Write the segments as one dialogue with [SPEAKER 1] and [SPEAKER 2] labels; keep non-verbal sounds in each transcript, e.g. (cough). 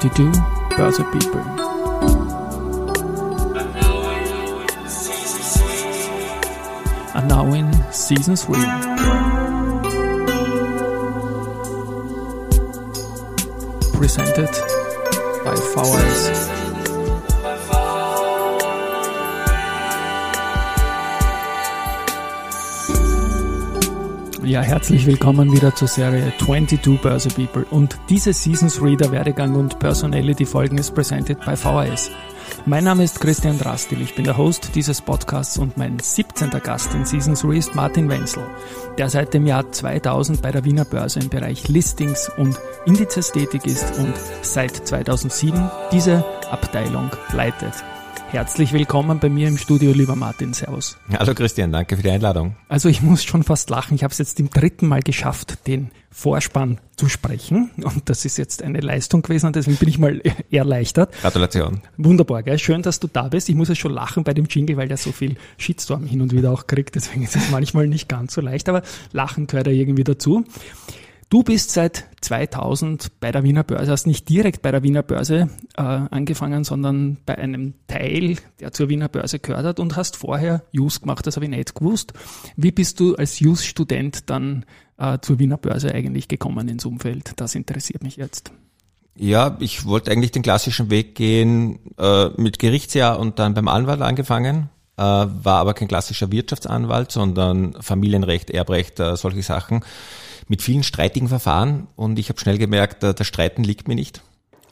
[SPEAKER 1] 22 Börse People. And now in season 3. Presented by VHS. Ja, herzlich willkommen wieder zur Serie 22 Börse People. Und diese Season 3 der Werdegang und Personality Folgen ist presented by VHS. Mein Name ist Christian Drastil, ich bin der Host dieses Podcasts und mein 17. Gast in Season 3 ist Martin Wenzel, der seit dem Jahr 2000 bei der Wiener Börse im Bereich Listings und Indizes tätig ist und seit 2007 diese Abteilung leitet. Herzlich willkommen bei mir im Studio, lieber Martin. Servus.
[SPEAKER 2] Hallo Christian, danke für die Einladung.
[SPEAKER 1] Also ich muss schon fast lachen. Ich habe es jetzt im dritten Mal geschafft, den Vorspann zu sprechen. Und das ist jetzt eine Leistung gewesen und deswegen bin ich mal (laughs) erleichtert.
[SPEAKER 2] Gratulation.
[SPEAKER 1] Wunderbar, gell? Schön, dass du da bist. Ich muss jetzt schon lachen bei dem Jingle, weil der so viel Shitstorm hin und wieder auch kriegt. Deswegen ist es manchmal nicht ganz so leicht, aber Lachen gehört ja irgendwie dazu. Du bist seit 2000 bei der Wiener Börse, hast nicht direkt bei der Wiener Börse äh, angefangen, sondern bei einem Teil, der zur Wiener Börse gehört hat und hast vorher Jus gemacht, das habe ich nicht gewusst. Wie bist du als Jus-Student dann äh, zur Wiener Börse eigentlich gekommen ins Umfeld? Das interessiert mich jetzt.
[SPEAKER 2] Ja, ich wollte eigentlich den klassischen Weg gehen, äh, mit Gerichtsjahr und dann beim Anwalt angefangen, war aber kein klassischer Wirtschaftsanwalt, sondern Familienrecht, Erbrecht, äh, solche Sachen mit vielen streitigen Verfahren und ich habe schnell gemerkt, äh, das Streiten liegt mir nicht.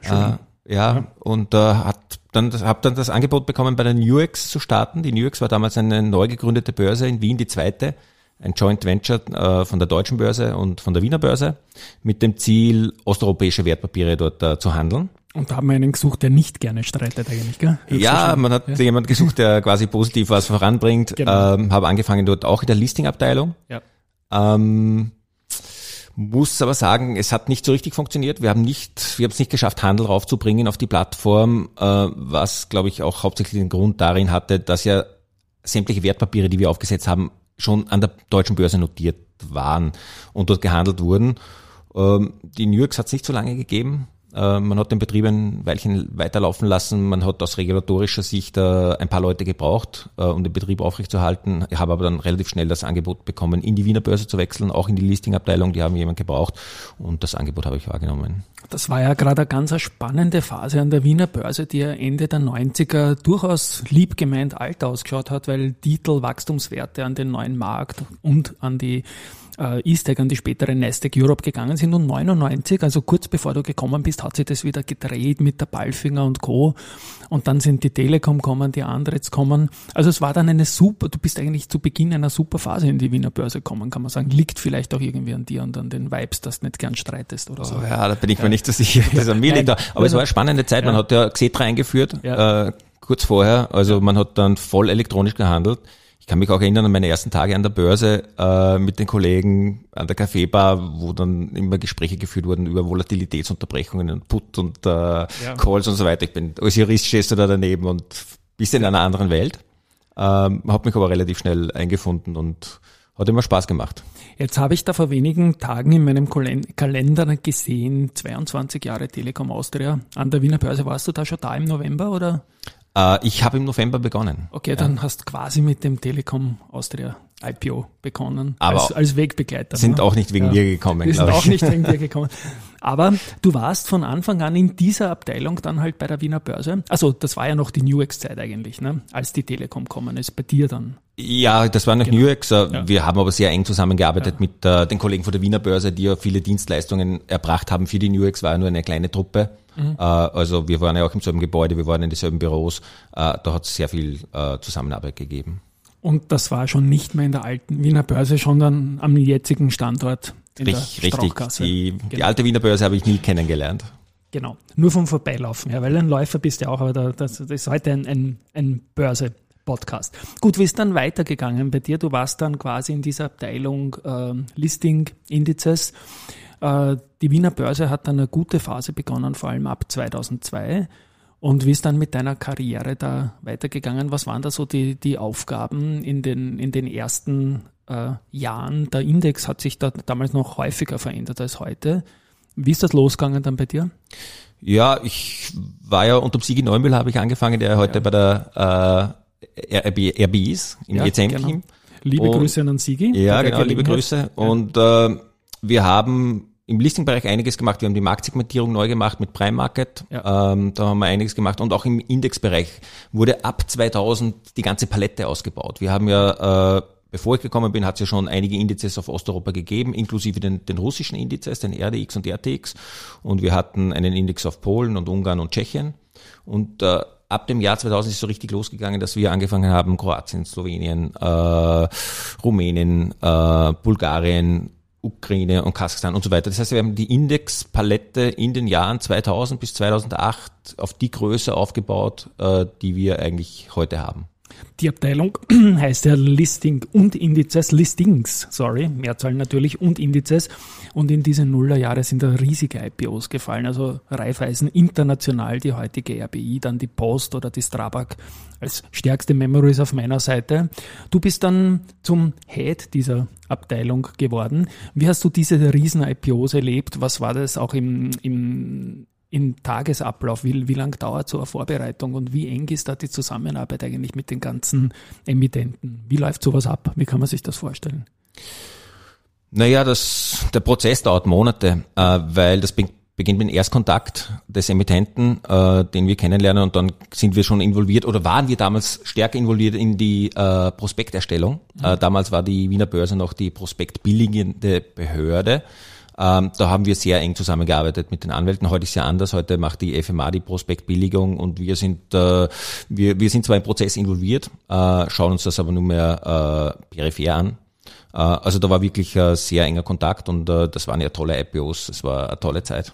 [SPEAKER 2] Äh, ja, ja, und äh, hat dann habe dann das Angebot bekommen, bei der Nuex zu starten. Die Nuex war damals eine neu gegründete Börse in Wien, die zweite, ein Joint Venture äh, von der deutschen Börse und von der Wiener Börse, mit dem Ziel, osteuropäische Wertpapiere dort äh, zu handeln.
[SPEAKER 1] Und da haben wir einen gesucht, der nicht gerne streitet eigentlich, gell?
[SPEAKER 2] Ja, man hat ja. jemanden gesucht, der quasi positiv was voranbringt. Genau. Ähm, habe angefangen dort auch in der Listing-Abteilung. Ja. Ähm, muss aber sagen, es hat nicht so richtig funktioniert. Wir haben nicht, wir haben es nicht geschafft, Handel raufzubringen auf die Plattform, äh, was, glaube ich, auch hauptsächlich den Grund darin hatte, dass ja sämtliche Wertpapiere, die wir aufgesetzt haben, schon an der deutschen Börse notiert waren und dort gehandelt wurden. Ähm, die New Yorks hat es nicht so lange gegeben. Äh, man hat den Betrieb ein Weilchen weiterlaufen lassen. Man hat aus regulatorischer Sicht äh, ein paar Leute gebraucht, äh, um den Betrieb aufrechtzuerhalten. Ich habe aber dann relativ schnell das Angebot bekommen, in die Wiener Börse zu wechseln, auch in die Listing-Abteilung. Die haben jemand gebraucht und das Angebot habe ich wahrgenommen.
[SPEAKER 1] Das war ja gerade eine ganz spannende Phase an der Wiener Börse, die ja Ende der 90er durchaus lieb gemeint alt ausgeschaut hat, weil Titel, Wachstumswerte an den neuen Markt und an die äh, E-Stack an die spätere Nasdaq Europe gegangen sind und 99, also kurz bevor du gekommen bist, hat sich das wieder gedreht mit der Ballfinger und Co. Und dann sind die Telekom kommen, die Andrets kommen. Also es war dann eine super, du bist eigentlich zu Beginn einer super Phase in die Wiener Börse gekommen, kann man sagen. Liegt vielleicht auch irgendwie an dir und an den Vibes, dass du nicht gern streitest oder so.
[SPEAKER 2] Ja, da bin ich ja. mir nicht so sicher, dass an mir (laughs) liegt. Aber es war eine spannende Zeit. Man ja. hat ja Xetra eingeführt, äh, kurz vorher. Also man hat dann voll elektronisch gehandelt. Ich kann mich auch erinnern an meine ersten Tage an der Börse äh, mit den Kollegen an der Kaffeebar, wo dann immer Gespräche geführt wurden über Volatilitätsunterbrechungen und Put und äh, ja. Calls und so weiter. Ich bin als Jurist stehst du da daneben und bist in einer anderen Welt. Ähm, habe mich aber relativ schnell eingefunden und hat immer Spaß gemacht.
[SPEAKER 1] Jetzt habe ich da vor wenigen Tagen in meinem Kalender gesehen, 22 Jahre Telekom Austria an der Wiener Börse. Warst du da schon da im November oder?
[SPEAKER 2] Äh, ich habe im November begonnen.
[SPEAKER 1] Okay, ja. dann hast quasi mit dem Telekom Austria IPO begonnen.
[SPEAKER 2] Aber
[SPEAKER 1] als, als Wegbegleiter.
[SPEAKER 2] Sind ne? auch nicht wegen ja. mir gekommen,
[SPEAKER 1] glaube ich. Sind auch nicht wegen dir (laughs) gekommen. Aber du warst von Anfang an in dieser Abteilung dann halt bei der Wiener Börse. Also das war ja noch die Nuex-Zeit eigentlich, ne? als die Telekom kommen ist, bei dir dann.
[SPEAKER 2] Ja, das war noch genau. Nuex. Ja. Wir haben aber sehr eng zusammengearbeitet ja. mit äh, den Kollegen von der Wiener Börse, die ja viele Dienstleistungen erbracht haben. Für die Nuex war ja nur eine kleine Truppe. Mhm. Äh, also wir waren ja auch im selben Gebäude, wir waren in dieselben Büros. Äh, da hat es sehr viel äh, Zusammenarbeit gegeben.
[SPEAKER 1] Und das war schon nicht mehr in der alten Wiener Börse, sondern am jetzigen Standort. In
[SPEAKER 2] richtig, der richtig. Die, genau. die alte Wiener Börse habe ich nie kennengelernt.
[SPEAKER 1] Genau, nur vom Vorbeilaufen, ja, weil ein Läufer bist du auch, aber das, das ist heute ein, ein, ein Börse. Podcast. Gut, wie ist dann weitergegangen bei dir? Du warst dann quasi in dieser Abteilung äh, Listing Indizes. Äh, die Wiener Börse hat dann eine gute Phase begonnen, vor allem ab 2002. Und wie ist dann mit deiner Karriere da weitergegangen? Was waren da so die, die Aufgaben in den, in den ersten äh, Jahren? Der Index hat sich da damals noch häufiger verändert als heute. Wie ist das losgegangen dann bei dir?
[SPEAKER 2] Ja, ich war ja unter Sigi Neumüll habe ich angefangen, der heute ja. bei der äh, RB, RB ist, im ja, ECM-Team. Genau.
[SPEAKER 1] Liebe und, Grüße an Sigi.
[SPEAKER 2] Ja, genau, liebe Grüße. Und äh, wir haben im Listing-Bereich einiges gemacht. Wir haben die Marktsegmentierung neu gemacht mit Prime Market. Ja. Ähm, da haben wir einiges gemacht. Und auch im Indexbereich wurde ab 2000 die ganze Palette ausgebaut. Wir haben ja, äh, bevor ich gekommen bin, hat es ja schon einige Indizes auf Osteuropa gegeben, inklusive den, den russischen Indizes, den RDX und RTX. Und wir hatten einen Index auf Polen und Ungarn und Tschechien. Und äh, ab dem Jahr 2000 ist so richtig losgegangen, dass wir angefangen haben, Kroatien, Slowenien, äh, Rumänien, äh, Bulgarien, Ukraine und Kasachstan und so weiter. Das heißt, wir haben die Indexpalette in den Jahren 2000 bis 2008 auf die Größe aufgebaut, äh, die wir eigentlich heute haben.
[SPEAKER 1] Die Abteilung (clears throat) heißt ja Listing und Indizes, Listings, sorry, Mehrzahl natürlich und Indizes. Und in diese Nullerjahre sind da riesige IPOs gefallen. Also Raiffeisen international, die heutige RBI, dann die Post oder die Strabag als stärkste Memories auf meiner Seite. Du bist dann zum Head dieser Abteilung geworden. Wie hast du diese riesen IPOs erlebt? Was war das auch im, im im Tagesablauf? Wie, wie lang dauert so eine Vorbereitung und wie eng ist da die Zusammenarbeit eigentlich mit den ganzen Emittenten? Wie läuft sowas ab? Wie kann man sich das vorstellen?
[SPEAKER 2] Naja, das, der Prozess dauert Monate, äh, weil das beginnt mit dem Erstkontakt des Emittenten, äh, den wir kennenlernen und dann sind wir schon involviert oder waren wir damals stärker involviert in die äh, Prospekterstellung. Mhm. Damals war die Wiener Börse noch die prospektbilligende Behörde. Ähm, da haben wir sehr eng zusammengearbeitet mit den Anwälten. Heute ist ja anders. Heute macht die FMA die Prospektbilligung und wir sind, äh, wir, wir sind zwar im Prozess involviert, äh, schauen uns das aber nur mehr äh, peripher an. Äh, also da war wirklich äh, sehr enger Kontakt und äh, das waren ja tolle IPOs. Es war eine tolle Zeit.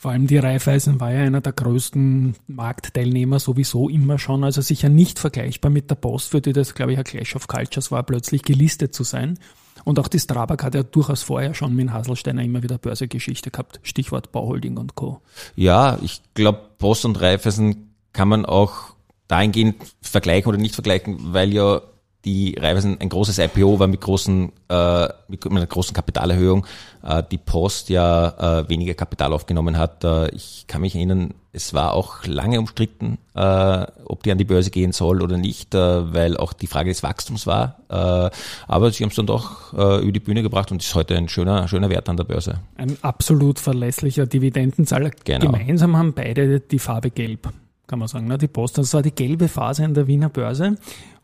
[SPEAKER 1] Vor allem die Raiffeisen war ja einer der größten Marktteilnehmer sowieso immer schon, also sicher nicht vergleichbar mit der Post, für die das, glaube ich, ein Clash of Cultures war, plötzlich gelistet zu sein. Und auch die Strabag hat ja durchaus vorher schon mit Haselsteiner immer wieder Börsegeschichte gehabt. Stichwort Bauholding und Co.
[SPEAKER 2] Ja, ich glaube, Post und Raiffeisen kann man auch dahingehend vergleichen oder nicht vergleichen, weil ja die Raiffeisen ein großes IPO war mit großen äh, mit einer großen Kapitalerhöhung, äh, die Post ja äh, weniger Kapital aufgenommen hat. Äh, ich kann mich erinnern, es war auch lange umstritten, äh, ob die an die Börse gehen soll oder nicht, äh, weil auch die Frage des Wachstums war. Äh, aber sie haben es dann doch äh, über die Bühne gebracht und ist heute ein schöner, schöner Wert an der Börse.
[SPEAKER 1] Ein absolut verlässlicher Dividendenzahler. Genau. Gemeinsam haben beide die Farbe gelb kann man sagen. Ne? Die Post, das war die gelbe Phase in der Wiener Börse.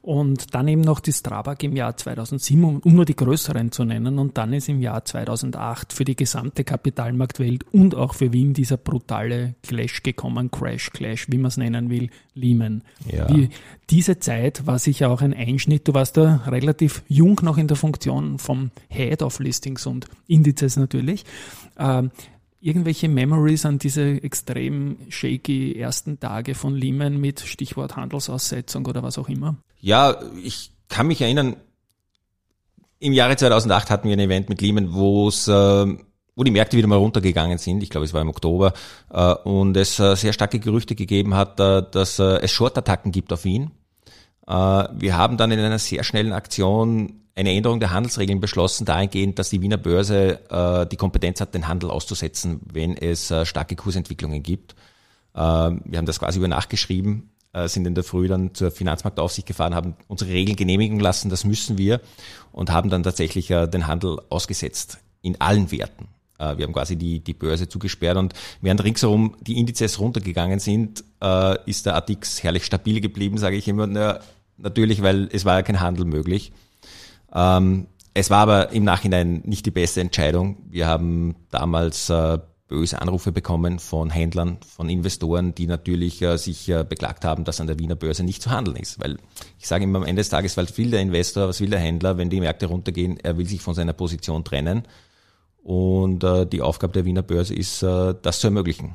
[SPEAKER 1] Und dann eben noch die Strabag im Jahr 2007, um nur die größeren zu nennen. Und dann ist im Jahr 2008 für die gesamte Kapitalmarktwelt und auch für Wien dieser brutale Clash gekommen, Crash, Clash, wie man es nennen will, Lehman. Ja. Wie, diese Zeit war sicher auch ein Einschnitt. Du warst da relativ jung noch in der Funktion vom Head of Listings und Indizes natürlich. Ähm, irgendwelche Memories an diese extrem shaky ersten Tage von Lehman mit Stichwort Handelsaussetzung oder was auch immer?
[SPEAKER 2] Ja, ich kann mich erinnern, im Jahre 2008 hatten wir ein Event mit Lehman, wo es äh, wo die Märkte wieder mal runtergegangen sind, ich glaube es war im Oktober, äh, und es äh, sehr starke Gerüchte gegeben hat, dass es Short-Attacken gibt auf. Äh, wir haben dann in einer sehr schnellen Aktion eine Änderung der Handelsregeln beschlossen, dahingehend, dass die Wiener Börse äh, die Kompetenz hat, den Handel auszusetzen, wenn es äh, starke Kursentwicklungen gibt. Äh, wir haben das quasi über Nacht geschrieben, äh, sind in der Früh dann zur Finanzmarktaufsicht gefahren, haben unsere Regeln genehmigen lassen, das müssen wir, und haben dann tatsächlich äh, den Handel ausgesetzt in allen Werten. Äh, wir haben quasi die, die Börse zugesperrt und während ringsherum die Indizes runtergegangen sind, äh, ist der ATX herrlich stabil geblieben, sage ich immer. Na, natürlich, weil es war ja kein Handel möglich. Ähm, es war aber im Nachhinein nicht die beste Entscheidung. Wir haben damals äh, böse Anrufe bekommen von Händlern, von Investoren, die natürlich äh, sich äh, beklagt haben, dass an der Wiener Börse nicht zu handeln ist. Weil ich sage immer am Ende des Tages, was will der Investor, was will der Händler, wenn die Märkte runtergehen, er will sich von seiner Position trennen. Und äh, die Aufgabe der Wiener Börse ist, äh, das zu ermöglichen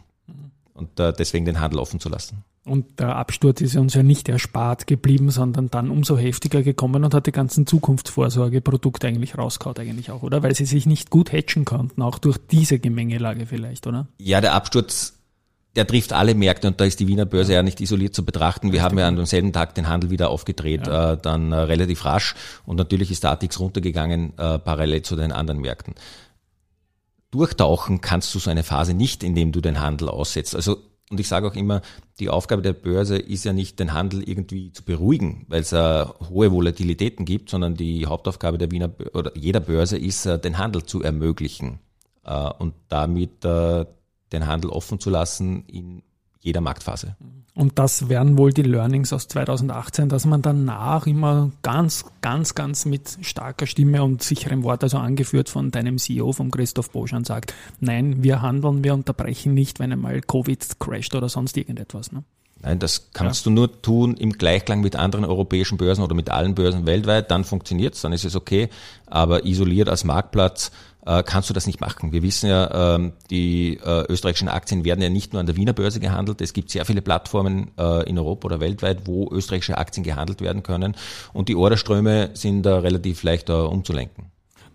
[SPEAKER 2] und äh, deswegen den Handel offen zu lassen.
[SPEAKER 1] Und der Absturz ist uns ja nicht erspart geblieben, sondern dann umso heftiger gekommen und hat die ganzen Zukunftsvorsorgeprodukte eigentlich rausgehauen eigentlich auch, oder? Weil sie sich nicht gut hatchen konnten, auch durch diese Gemengelage vielleicht, oder?
[SPEAKER 2] Ja, der Absturz, der trifft alle Märkte und da ist die Wiener Börse ja, nicht isoliert zu betrachten. Wir haben ja an demselben Tag den Handel wieder aufgedreht, ja. äh, dann äh, relativ rasch und natürlich ist der ATX runtergegangen, äh, parallel zu den anderen Märkten durchtauchen kannst du so eine Phase nicht, indem du den Handel aussetzt. Also und ich sage auch immer, die Aufgabe der Börse ist ja nicht, den Handel irgendwie zu beruhigen, weil es äh, hohe Volatilitäten gibt, sondern die Hauptaufgabe der Wiener oder jeder Börse ist, äh, den Handel zu ermöglichen äh, und damit äh, den Handel offen zu lassen in jeder Marktphase.
[SPEAKER 1] Und das wären wohl die Learnings aus 2018, dass man danach immer ganz, ganz, ganz mit starker Stimme und sicherem Wort, also angeführt von deinem CEO, von Christoph Boschan, sagt, nein, wir handeln, wir unterbrechen nicht, wenn einmal Covid crasht oder sonst irgendetwas. Ne?
[SPEAKER 2] Nein, das kannst ja. du nur tun im Gleichklang mit anderen europäischen Börsen oder mit allen Börsen weltweit, dann funktioniert's, dann ist es okay, aber isoliert als Marktplatz äh, kannst du das nicht machen. Wir wissen ja, ähm, die äh, österreichischen Aktien werden ja nicht nur an der Wiener Börse gehandelt. Es gibt sehr viele Plattformen äh, in Europa oder weltweit, wo österreichische Aktien gehandelt werden können. Und die Orderströme sind da relativ leicht umzulenken.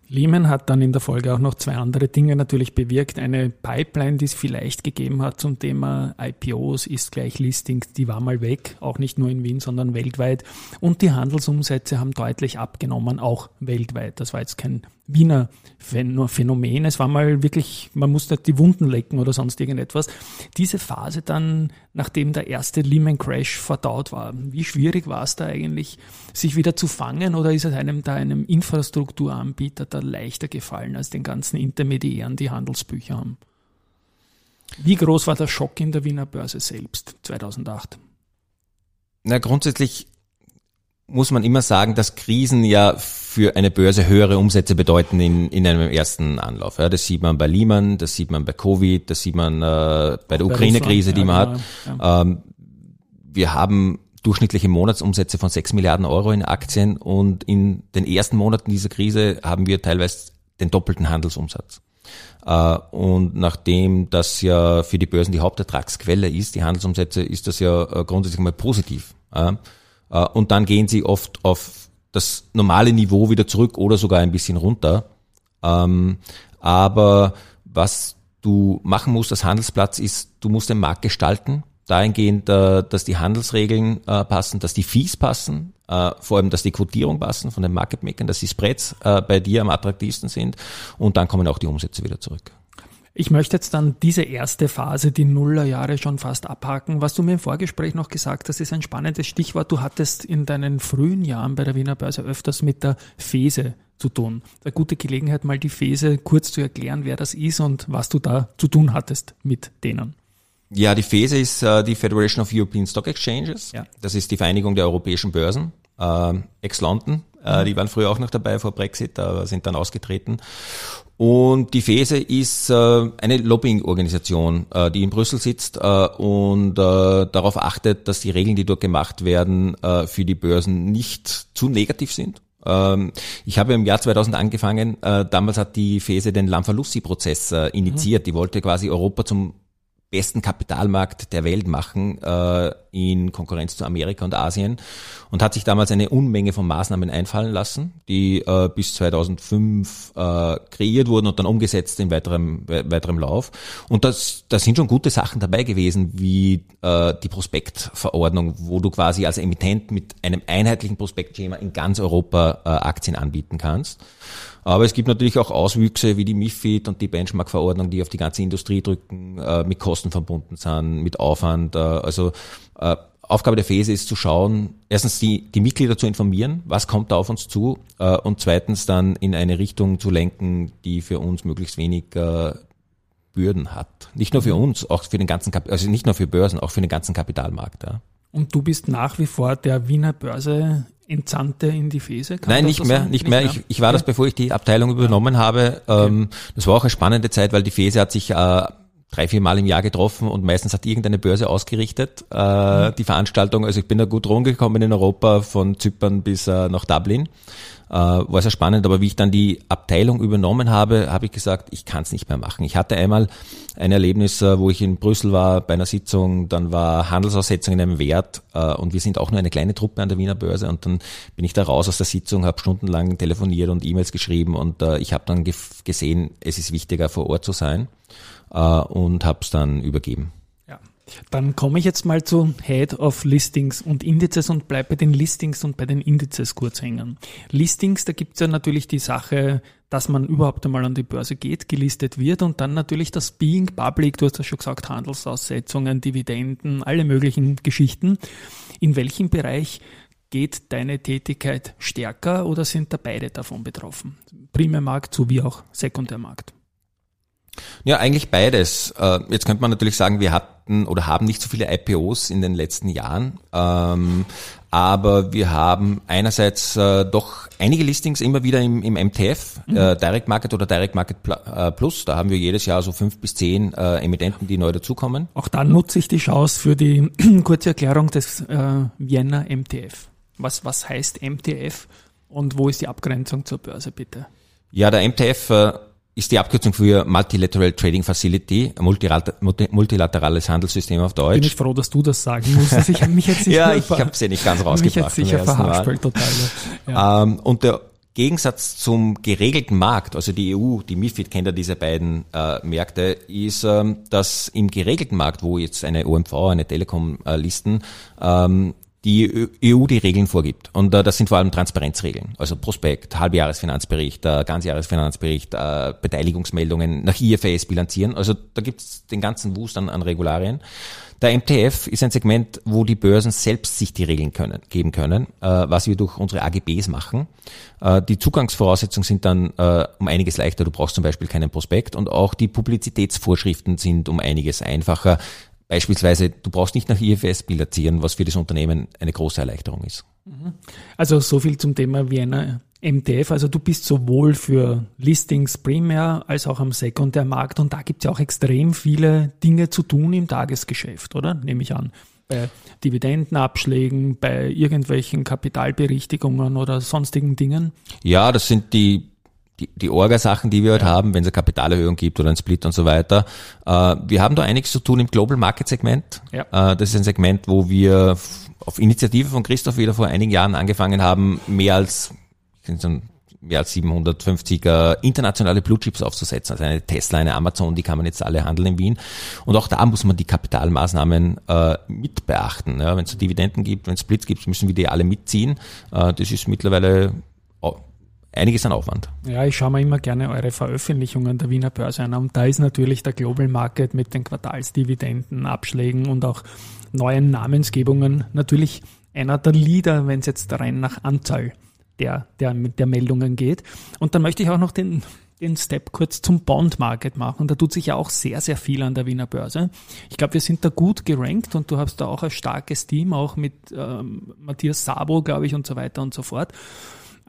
[SPEAKER 1] Lehman hat dann in der Folge auch noch zwei andere Dinge natürlich bewirkt. Eine Pipeline, die es vielleicht gegeben hat zum Thema IPOs, ist gleich Listings, die war mal weg, auch nicht nur in Wien, sondern weltweit. Und die Handelsumsätze haben deutlich abgenommen, auch weltweit. Das war jetzt kein Wiener Phänomen. Es war mal wirklich, man musste die Wunden lecken oder sonst irgendetwas. Diese Phase dann, nachdem der erste Lehman Crash verdaut war, wie schwierig war es da eigentlich, sich wieder zu fangen oder ist es einem da einem Infrastrukturanbieter da leichter gefallen als den ganzen Intermediären, die Handelsbücher haben? Wie groß war der Schock in der Wiener Börse selbst 2008?
[SPEAKER 2] Na, grundsätzlich muss man immer sagen, dass Krisen ja für eine Börse höhere Umsätze bedeuten in, in einem ersten Anlauf. Ja, das sieht man bei Lehman, das sieht man bei Covid, das sieht man äh, bei der Ukraine-Krise, die man hat. Ja. Ähm, wir haben durchschnittliche Monatsumsätze von 6 Milliarden Euro in Aktien und in den ersten Monaten dieser Krise haben wir teilweise den doppelten Handelsumsatz. Uh, und nachdem das ja für die Börsen die Hauptertragsquelle ist, die Handelsumsätze, ist das ja uh, grundsätzlich mal positiv. Uh, äh, und dann gehen sie oft auf das normale Niveau wieder zurück oder sogar ein bisschen runter. Ähm, aber was du machen musst als Handelsplatz ist, du musst den Markt gestalten, dahingehend, äh, dass die Handelsregeln äh, passen, dass die Fees passen, vor allem, dass die Quotierung passen von den Market Makern, dass die Spreads bei dir am attraktivsten sind und dann kommen auch die Umsätze wieder zurück.
[SPEAKER 1] Ich möchte jetzt dann diese erste Phase, die Nullerjahre, schon fast abhaken. Was du mir im Vorgespräch noch gesagt hast, ist ein spannendes Stichwort. Du hattest in deinen frühen Jahren bei der Wiener Börse öfters mit der Fese zu tun. Eine gute Gelegenheit, mal die Fese kurz zu erklären, wer das ist und was du da zu tun hattest mit denen.
[SPEAKER 2] Ja, die FESE ist äh, die Federation of European Stock Exchanges. Ja. Das ist die Vereinigung der europäischen Börsen. Äh, Ex-London, äh, mhm. die waren früher auch noch dabei vor Brexit, aber sind dann ausgetreten. Und die FESE ist äh, eine Lobbying-Organisation, äh, die in Brüssel sitzt äh, und äh, darauf achtet, dass die Regeln, die dort gemacht werden, äh, für die Börsen nicht zu negativ sind. Ähm, ich habe im Jahr 2000 angefangen, äh, damals hat die FESE den Lamfalussy-Prozess äh, initiiert. Mhm. Die wollte quasi Europa zum besten Kapitalmarkt der Welt machen äh, in Konkurrenz zu Amerika und Asien und hat sich damals eine Unmenge von Maßnahmen einfallen lassen, die äh, bis 2005 äh, kreiert wurden und dann umgesetzt in weiterem, weiterem Lauf. Und das, das sind schon gute Sachen dabei gewesen, wie äh, die Prospektverordnung, wo du quasi als Emittent mit einem einheitlichen Prospektschema in ganz Europa äh, Aktien anbieten kannst. Aber es gibt natürlich auch Auswüchse wie die MIFID und die Benchmark-Verordnung, die auf die ganze Industrie drücken, äh, mit Kosten verbunden sind, mit Aufwand. Äh, also äh, Aufgabe der FESE ist zu schauen, erstens die, die Mitglieder zu informieren, was kommt da auf uns zu, äh, und zweitens dann in eine Richtung zu lenken, die für uns möglichst wenig äh, Bürden hat. Nicht nur für uns, auch für den ganzen, Kap also nicht nur für Börsen, auch für den ganzen Kapitalmarkt. Ja.
[SPEAKER 1] Und du bist nach wie vor der Wiener Börse Entsandte in die Fese?
[SPEAKER 2] Kann Nein, nicht mehr, nicht, nicht mehr. mehr. Ich, ich war ja. das, bevor ich die Abteilung übernommen ja. habe. Ähm, okay. Das war auch eine spannende Zeit, weil die Fese hat sich äh, drei, vier Mal im Jahr getroffen und meistens hat irgendeine Börse ausgerichtet, äh, mhm. die Veranstaltung. Also ich bin da gut rumgekommen in Europa, von Zypern bis äh, nach Dublin. Äh, war sehr spannend, aber wie ich dann die Abteilung übernommen habe, habe ich gesagt, ich kann es nicht mehr machen. Ich hatte einmal ein Erlebnis, äh, wo ich in Brüssel war bei einer Sitzung, dann war Handelsaussetzung in einem Wert äh, und wir sind auch nur eine kleine Truppe an der Wiener Börse und dann bin ich da raus aus der Sitzung, habe stundenlang telefoniert und E-Mails geschrieben und ich habe dann gesehen, es ist wichtiger vor Ort zu sein und habe es dann übergeben.
[SPEAKER 1] Dann komme ich jetzt mal zu Head of Listings und Indizes und bleibe bei den Listings und bei den Indizes kurz hängen. Listings, da gibt es ja natürlich die Sache, dass man überhaupt einmal an die Börse geht, gelistet wird und dann natürlich das Being Public, du hast ja schon gesagt, Handelsaussetzungen, Dividenden, alle möglichen Geschichten. In welchem Bereich geht deine Tätigkeit stärker oder sind da beide davon betroffen? Primärmarkt sowie auch Sekundärmarkt.
[SPEAKER 2] Ja, eigentlich beides. Äh, jetzt könnte man natürlich sagen, wir hatten oder haben nicht so viele IPOs in den letzten Jahren, ähm, aber wir haben einerseits äh, doch einige Listings immer wieder im, im MTF, mhm. äh, Direct Market oder Direct Market Plus. Da haben wir jedes Jahr so fünf bis zehn Emittenten, die neu dazukommen.
[SPEAKER 1] Auch da nutze ich die Chance für die (clears throat) kurze Erklärung des äh, Vienna MTF. Was, was heißt MTF und wo ist die Abgrenzung zur Börse bitte?
[SPEAKER 2] Ja, der MTF ist die Abkürzung für Multilateral Trading Facility, multilaterales Handelssystem auf Deutsch.
[SPEAKER 1] Bin ich froh, dass du das sagen musst. Ich habe mich jetzt
[SPEAKER 2] sicher Ja, ich habe es ja nicht ganz rausgebracht.
[SPEAKER 1] Jetzt sicher verhaspelt total.
[SPEAKER 2] Ja. Ähm, und der Gegensatz zum geregelten Markt, also die EU, die MIFID kennt ja diese beiden äh, Märkte, ist, ähm, dass im geregelten Markt, wo jetzt eine OMV, eine Telekom äh, listen, ähm, die EU die Regeln vorgibt. Und äh, das sind vor allem Transparenzregeln, also Prospekt, Halbjahresfinanzbericht, äh, Ganzjahresfinanzbericht, äh, Beteiligungsmeldungen nach IFRS bilanzieren. Also da gibt's den ganzen Wust an, an Regularien. Der MTF ist ein Segment, wo die Börsen selbst sich die Regeln können, geben können, äh, was wir durch unsere AGBs machen. Äh, die Zugangsvoraussetzungen sind dann äh, um einiges leichter. Du brauchst zum Beispiel keinen Prospekt und auch die Publizitätsvorschriften sind um einiges einfacher. Beispielsweise, du brauchst nicht nach IFS bilanzieren, was für das Unternehmen eine große Erleichterung ist.
[SPEAKER 1] Mhm. Also so viel zum Thema Vienna MTF. Also du bist sowohl für Listings primär als auch am Sekundärmarkt und da gibt es ja auch extrem viele Dinge zu tun im Tagesgeschäft, oder? Nehme ich an. Bei Dividendenabschlägen, bei irgendwelchen Kapitalberichtigungen oder sonstigen Dingen?
[SPEAKER 2] Ja, das sind die die, die Orga-Sachen, die wir heute ja. haben, wenn es eine Kapitalerhöhung gibt oder ein Split und so weiter. Äh, wir haben da einiges zu tun im Global Market Segment. Ja. Äh, das ist ein Segment, wo wir auf Initiative von Christoph wieder vor einigen Jahren angefangen haben, mehr als mehr als 750 äh, internationale Blue Chips aufzusetzen. Also eine Tesla, eine Amazon, die kann man jetzt alle handeln in Wien. Und auch da muss man die Kapitalmaßnahmen äh, mit beachten. Ja, wenn es Dividenden gibt, wenn es Splits gibt, müssen wir die alle mitziehen. Äh, das ist mittlerweile einiges an Aufwand.
[SPEAKER 1] Ja, ich schaue mir immer gerne eure Veröffentlichungen der Wiener Börse an und da ist natürlich der Global Market mit den Quartalsdividenden, Abschlägen und auch neuen Namensgebungen natürlich einer der Leader, wenn es jetzt rein nach Anzahl der, der, der Meldungen geht. Und dann möchte ich auch noch den, den Step kurz zum Bond Market machen. Da tut sich ja auch sehr, sehr viel an der Wiener Börse. Ich glaube, wir sind da gut gerankt und du hast da auch ein starkes Team, auch mit ähm, Matthias Sabo, glaube ich, und so weiter und so fort.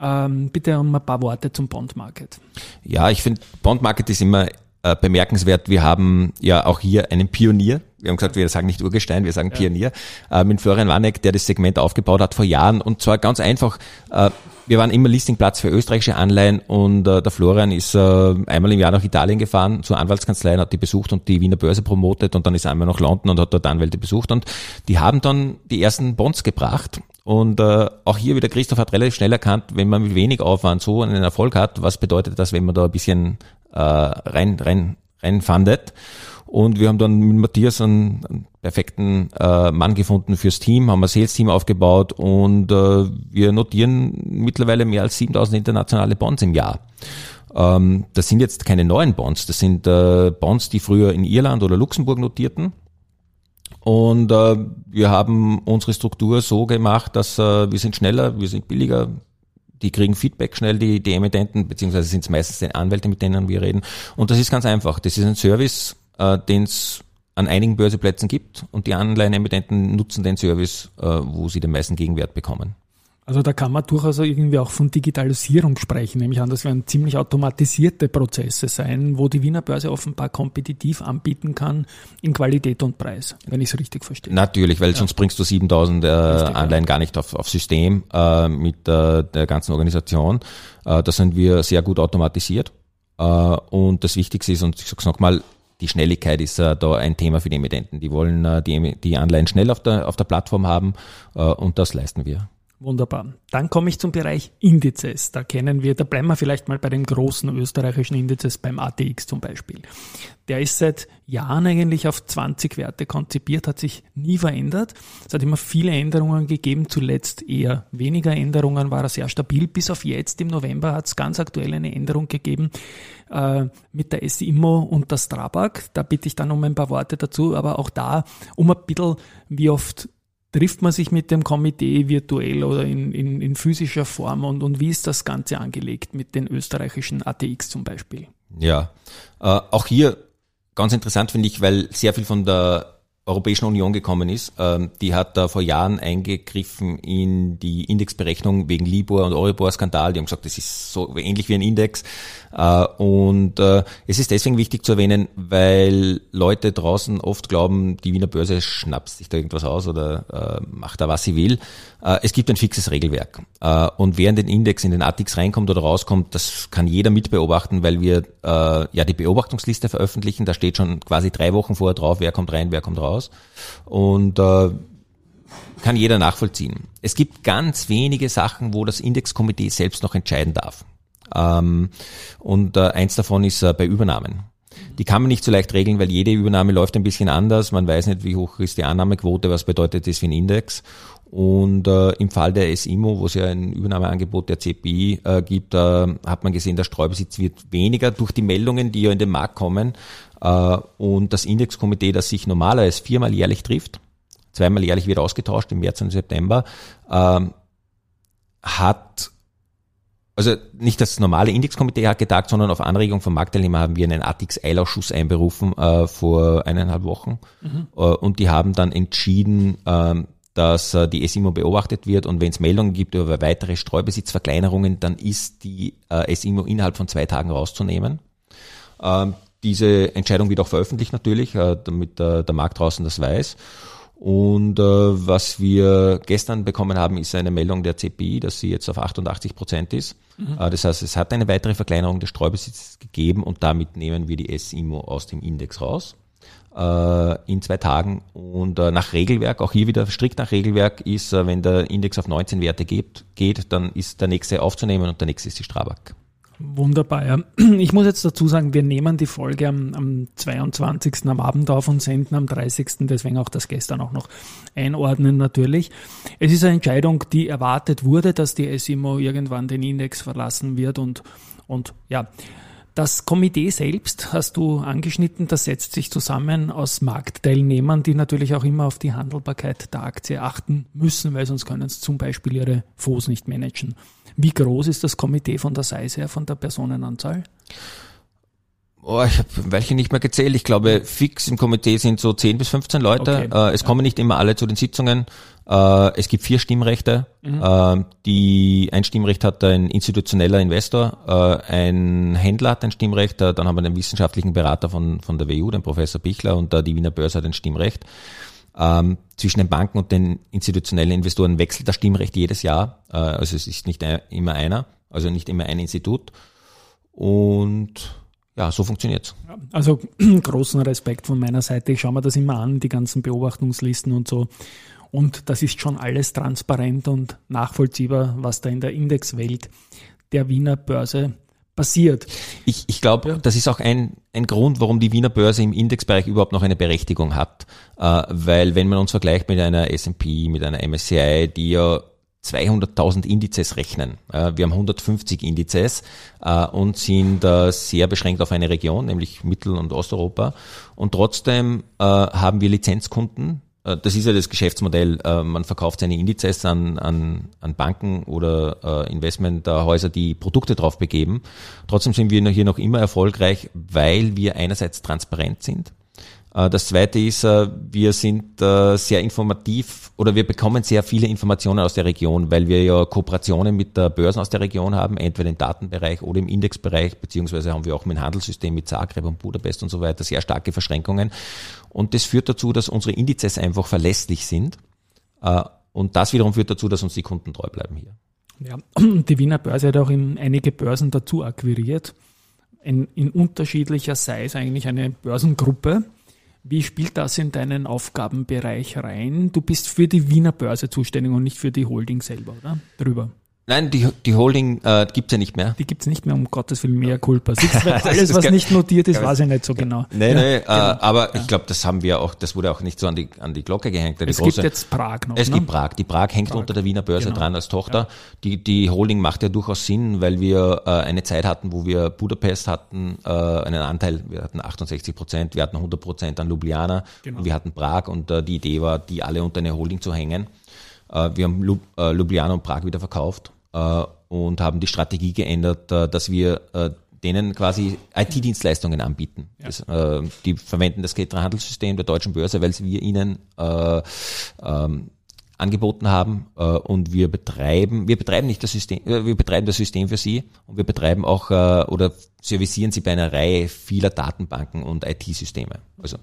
[SPEAKER 1] Ähm, bitte um ein paar Worte zum Bond Market.
[SPEAKER 2] Ja, ich finde, Bond Market ist immer äh, bemerkenswert. Wir haben ja auch hier einen Pionier. Wir haben gesagt, wir sagen nicht Urgestein, wir sagen ja. Pionier. Äh, mit Florian Wanek, der das Segment aufgebaut hat vor Jahren. Und zwar ganz einfach, äh, wir waren immer Listingplatz für österreichische Anleihen und äh, der Florian ist äh, einmal im Jahr nach Italien gefahren zur Anwaltskanzlei, hat die besucht und die Wiener Börse promotet und dann ist er einmal nach London und hat dort Anwälte besucht und die haben dann die ersten Bonds gebracht und äh, auch hier wieder, Christoph hat relativ schnell erkannt, wenn man mit wenig Aufwand so einen Erfolg hat, was bedeutet das, wenn man da ein bisschen äh, rein, rein, reinfandet. Und wir haben dann mit Matthias einen, einen perfekten äh, Mann gefunden fürs Team, haben ein Sales-Team aufgebaut und äh, wir notieren mittlerweile mehr als 7000 internationale Bonds im Jahr. Ähm, das sind jetzt keine neuen Bonds, das sind äh, Bonds, die früher in Irland oder Luxemburg notierten und äh, wir haben unsere Struktur so gemacht, dass äh, wir sind schneller, wir sind billiger, die kriegen Feedback schnell, die, die Emittenten, beziehungsweise sind es meistens die Anwälte, mit denen wir reden. Und das ist ganz einfach. Das ist ein Service, äh, den es an einigen Börseplätzen gibt und die Anleihenemittenten nutzen den Service, äh, wo sie den meisten Gegenwert bekommen.
[SPEAKER 1] Also da kann man durchaus irgendwie auch von Digitalisierung sprechen, nämlich an, das werden ziemlich automatisierte Prozesse sein, wo die Wiener Börse offenbar kompetitiv anbieten kann in Qualität und Preis, wenn ich es richtig verstehe.
[SPEAKER 2] Natürlich, weil ja. sonst bringst du 7000 äh, Anleihen gar nicht auf, auf System äh, mit äh, der ganzen Organisation. Äh, da sind wir sehr gut automatisiert. Äh, und das Wichtigste ist, und ich sag's nochmal, die Schnelligkeit ist äh, da ein Thema für die Emittenten. Die wollen äh, die, die Anleihen schnell auf der, auf der Plattform haben äh, und das leisten wir.
[SPEAKER 1] Wunderbar. Dann komme ich zum Bereich Indizes. Da kennen wir, da bleiben wir vielleicht mal bei den großen österreichischen Indizes, beim ATX zum Beispiel. Der ist seit Jahren eigentlich auf 20 Werte konzipiert, hat sich nie verändert. Es hat immer viele Änderungen gegeben, zuletzt eher weniger Änderungen, war er sehr stabil. Bis auf jetzt im November hat es ganz aktuell eine Änderung gegeben äh, mit der SIMO und der Strabag. Da bitte ich dann um ein paar Worte dazu, aber auch da um ein bisschen, wie oft Trifft man sich mit dem Komitee virtuell oder in, in, in physischer Form und, und wie ist das Ganze angelegt mit den österreichischen ATX zum Beispiel?
[SPEAKER 2] Ja, äh, auch hier ganz interessant finde ich, weil sehr viel von der Europäischen Union gekommen ist. Ähm, die hat da vor Jahren eingegriffen in die Indexberechnung wegen Libor und Euribor-Skandal. Die haben gesagt, das ist so ähnlich wie ein Index. Äh, und äh, es ist deswegen wichtig zu erwähnen, weil Leute draußen oft glauben, die Wiener Börse schnappt sich da irgendwas aus oder äh, macht da, was sie will. Es gibt ein fixes Regelwerk. Und während ein Index in den ATX reinkommt oder rauskommt, das kann jeder mitbeobachten, weil wir ja die Beobachtungsliste veröffentlichen. Da steht schon quasi drei Wochen vorher drauf, wer kommt rein, wer kommt raus. Und kann jeder nachvollziehen. Es gibt ganz wenige Sachen, wo das Indexkomitee selbst noch entscheiden darf. Ähm, und äh, eins davon ist äh, bei Übernahmen. Die kann man nicht so leicht regeln, weil jede Übernahme läuft ein bisschen anders. Man weiß nicht, wie hoch ist die Annahmequote, was bedeutet das für einen Index. Und äh, im Fall der SIMO, wo es ja ein Übernahmeangebot der CPI äh, gibt, äh, hat man gesehen, der Streubesitz wird weniger durch die Meldungen, die ja in den Markt kommen. Äh, und das Indexkomitee, das sich normalerweise viermal jährlich trifft, zweimal jährlich wird ausgetauscht im März und September, äh, hat also nicht das normale Indexkomitee hat getagt, sondern auf Anregung von Marktteilnehmern haben wir einen ATX-Eilausschuss einberufen äh, vor eineinhalb Wochen. Mhm. Äh, und die haben dann entschieden, äh, dass die SIMO beobachtet wird und wenn es Meldungen gibt über weitere Streubesitzverkleinerungen, dann ist die SIMO innerhalb von zwei Tagen rauszunehmen. Diese Entscheidung wird auch veröffentlicht natürlich, äh, damit äh, der Markt draußen das weiß. Und äh, was wir gestern bekommen haben, ist eine Meldung der CPI, dass sie jetzt auf 88 Prozent ist. Mhm. Äh, das heißt, es hat eine weitere Verkleinerung des Streubesitzes gegeben und damit nehmen wir die SIMO aus dem Index raus äh, in zwei Tagen. Und äh, nach Regelwerk, auch hier wieder strikt nach Regelwerk, ist, äh, wenn der Index auf 19 Werte geht, geht, dann ist der nächste aufzunehmen und der nächste ist die Strabag.
[SPEAKER 1] Wunderbar. Ja. (clears throat) Ich muss jetzt dazu sagen, wir nehmen die Folge am, am 22. am Abend auf und senden am 30. Deswegen auch das gestern auch noch einordnen natürlich. Es ist eine Entscheidung, die erwartet wurde, dass die SIMO irgendwann den Index verlassen wird und, und ja. Das Komitee selbst hast du angeschnitten, das setzt sich zusammen aus Marktteilnehmern, die natürlich auch immer auf die Handelbarkeit der Aktie achten müssen, weil sonst können sie zum Beispiel ihre Fonds nicht managen. Wie groß ist das Komitee von der Size her, von der Personenanzahl?
[SPEAKER 2] Oh, ich habe welche nicht mehr gezählt. Ich glaube, fix im Komitee sind so 10 bis 15 Leute. Okay. Äh, es ja. kommen nicht immer alle zu den Sitzungen. Äh, es gibt vier Stimmrechte. Mhm. Äh, die, ein Stimmrecht hat ein institutioneller Investor, äh, ein Händler hat ein Stimmrecht, äh, dann haben wir einen wissenschaftlichen Berater von, von der WU, den Professor Bichler, und die Wiener Börse hat ein Stimmrecht. Ähm, zwischen den Banken und den institutionellen Investoren wechselt das Stimmrecht jedes Jahr. Äh, also es ist nicht ein, immer einer, also nicht immer ein Institut. Und ja, so funktioniert's.
[SPEAKER 1] Also (clears throat) großen Respekt von meiner Seite. Ich schaue mir das immer an, die ganzen Beobachtungslisten und so. Und das ist schon alles transparent und nachvollziehbar, was da in der Indexwelt der Wiener Börse passiert.
[SPEAKER 2] Ich, ich glaube, ja. das ist auch ein, ein Grund, warum die Wiener Börse im Indexbereich überhaupt noch eine Berechtigung hat. Äh, weil wenn man uns vergleicht mit einer S&P, mit einer MSCI, die ja 200.000 Indizes rechnen. Äh, wir haben 150 Indizes äh, und sind sehr beschränkt auf eine Region, nämlich Mittel- und Osteuropa. Und trotzdem haben wir Lizenzkunden, das ist ja das Geschäftsmodell. Äh, man verkauft seine Indizes an, an, an Banken oder äh, Investmenthäuser, die Produkte drauf begeben. Trotzdem sind wir hier noch immer erfolgreich, weil wir einerseits transparent sind äh, das zweite ist, äh, wir sind äh, sehr informativ oder wir bekommen sehr viele Informationen aus der Region, weil wir ja Kooperationen mit der Börsen aus der Region haben, entweder im Datenbereich oder im Indexbereich, beziehungsweise haben wir auch mit dem Handelssystem mit Zagreb und Budapest und so weiter sehr starke Verschränkungen. Und das führt dazu, dass unsere Indizes einfach verlässlich sind. Und das wiederum führt dazu, dass uns die Kunden treu bleiben hier.
[SPEAKER 1] Ja, (clears throat) die Wiener Börse hat auch in einige Börsen dazu akquiriert. In, in unterschiedlicher Size eigentlich eine Börsengruppe Wie spielt das in deinen Aufgabenbereich rein? Du bist für die Wiener Börse zuständig und nicht für die Holding selber, oder? Drüber.
[SPEAKER 2] Nein, die, die Holding äh, gibt's ja nicht mehr.
[SPEAKER 1] Die gibt's nicht mehr, um Gottes Willen, mehr Culpa. (laughs) alles, was nicht notiert ist, weiß ich nicht so genau.
[SPEAKER 2] Nee, ja, nee, genau. äh, aber ja. ich glaube, das haben wir auch, das wurde auch nicht so an die, an die Glocke gehängt.
[SPEAKER 1] es große, gibt jetzt Prag noch.
[SPEAKER 2] Es ne? gibt Prag. Die Prag hängt Prag. unter der Wiener Börse genau. dran als Tochter. Ja. Die, die Holding macht ja durchaus Sinn, weil wir äh, eine Zeit hatten, wo wir Budapest hatten, äh, einen Anteil, wir hatten 68 Prozent, wir hatten 100 Prozent an Ljubljana genau. und wir hatten Prag und äh, die Idee war, die alle unter eine Holding zu hängen. Äh, wir haben Lub, äh, Ljubljana und Prag wieder verkauft und haben die Strategie geändert, äh, dass wir äh, denen quasi IT-Dienstleistungen anbieten. Ja. Das, äh, die verwenden das Ketra-Handelssystem der deutschen Börse, weil wir ihnen äh, ähm, angeboten haben äh, und wir betreiben, wir betreiben nicht das System, äh, wir betreiben das System für sie und wir betreiben auch äh, oder servicieren sie bei einer Reihe vieler Datenbanken und IT-Systeme. Also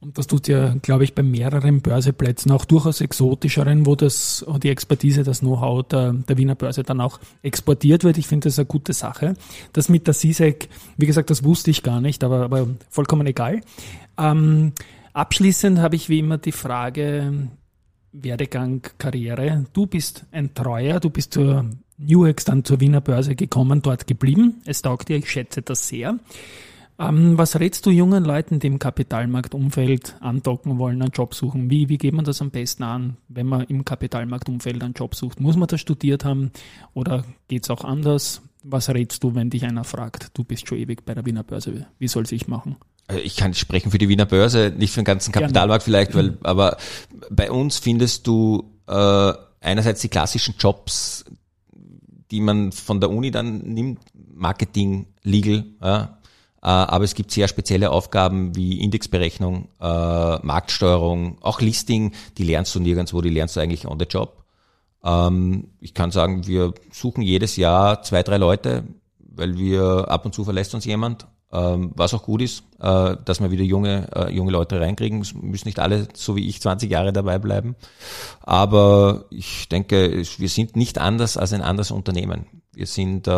[SPEAKER 1] und das tut ja, glaube ich, bei mehreren Börseplätzen, auch durchaus exotischeren, wo das, die Expertise, das Know-how der, der Wiener Börse dann auch exportiert wird. Ich finde das eine gute Sache. Das mit der CISEC, wie gesagt, das wusste ich gar nicht, aber, aber vollkommen egal. Ähm, abschließend habe ich wie immer die Frage, Werdegang, Karriere. Du bist ein Treuer, du bist zur Newex dann zur Wiener Börse gekommen, dort geblieben. Es taugt dir, ich schätze das sehr. Ähm, was rätst du jungen Leuten, die im Kapitalmarktumfeld andocken wollen, einen Job suchen? Wie, wie geht man das am besten an, wenn man im Kapitalmarktumfeld einen Job sucht? Muss man das studiert haben oder geht's auch anders? Was rätst du, wenn dich einer fragt, du bist schon ewig bei der Wiener Börse, wie soll ich machen?
[SPEAKER 2] Also ich kann sprechen für die Wiener Börse, nicht für den ganzen Kapitalmarkt Gerne. vielleicht, weil, aber bei uns findest du äh, einerseits die klassischen Jobs, die man von der Uni dann nimmt, Marketing, Legal, ja, aber es gibt sehr spezielle Aufgaben wie Indexberechnung, äh, Marktsteuerung, auch Listing, die lernst du nirgendwo, die lernst du eigentlich on the job. Ähm, ich kann sagen, wir suchen jedes Jahr zwei, drei Leute, weil wir ab und zu verlässt uns jemand, ähm, was auch gut ist, äh, dass wir wieder junge, junge Leute reinkriegen. Es müssen nicht alle, so wie ich, 20 Jahre dabei bleiben. Aber ich denke, wir sind nicht anders als ein anderes Unternehmen. Wir sind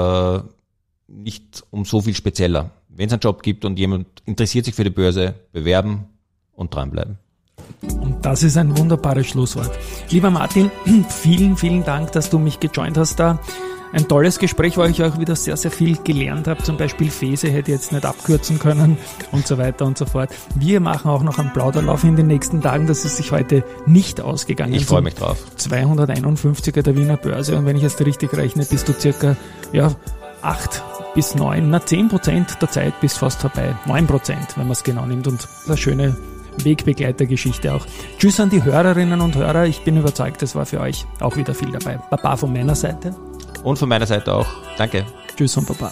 [SPEAKER 2] nicht um so viel spezieller wenn es einen Job gibt und jemand interessiert sich für die Börse, bewerben und dranbleiben.
[SPEAKER 1] Und das ist ein wunderbares Schlusswort. Lieber Martin, (clears throat) vielen, vielen Dank, dass du mich gejoint hast da. Ein tolles Gespräch, wo ich auch wieder sehr, sehr viel gelernt habe. Zum Beispiel Fese hätte ich jetzt nicht abkürzen können (laughs) und so weiter und so fort. Wir machen auch noch einen Plauderlauf in den nächsten Tagen. Das ist sich heute nicht ausgegangen.
[SPEAKER 2] Ich freue mich drauf.
[SPEAKER 1] 251er der Wiener Börse. Und wenn ich jetzt richtig rechne, bist du circa, ja, acht bis neun, na zehn Prozent der Zeit bist fast vorbei. Neun Prozent, wenn man es genau nimmt. Und eine schöne Wegbegleitergeschichte auch. Tschüss an die Hörerinnen und Hörer. Ich bin überzeugt, es war für euch auch wieder viel dabei. Baba von meiner Seite.
[SPEAKER 2] Und von meiner Seite auch. Danke.
[SPEAKER 1] Tschüss und Baba.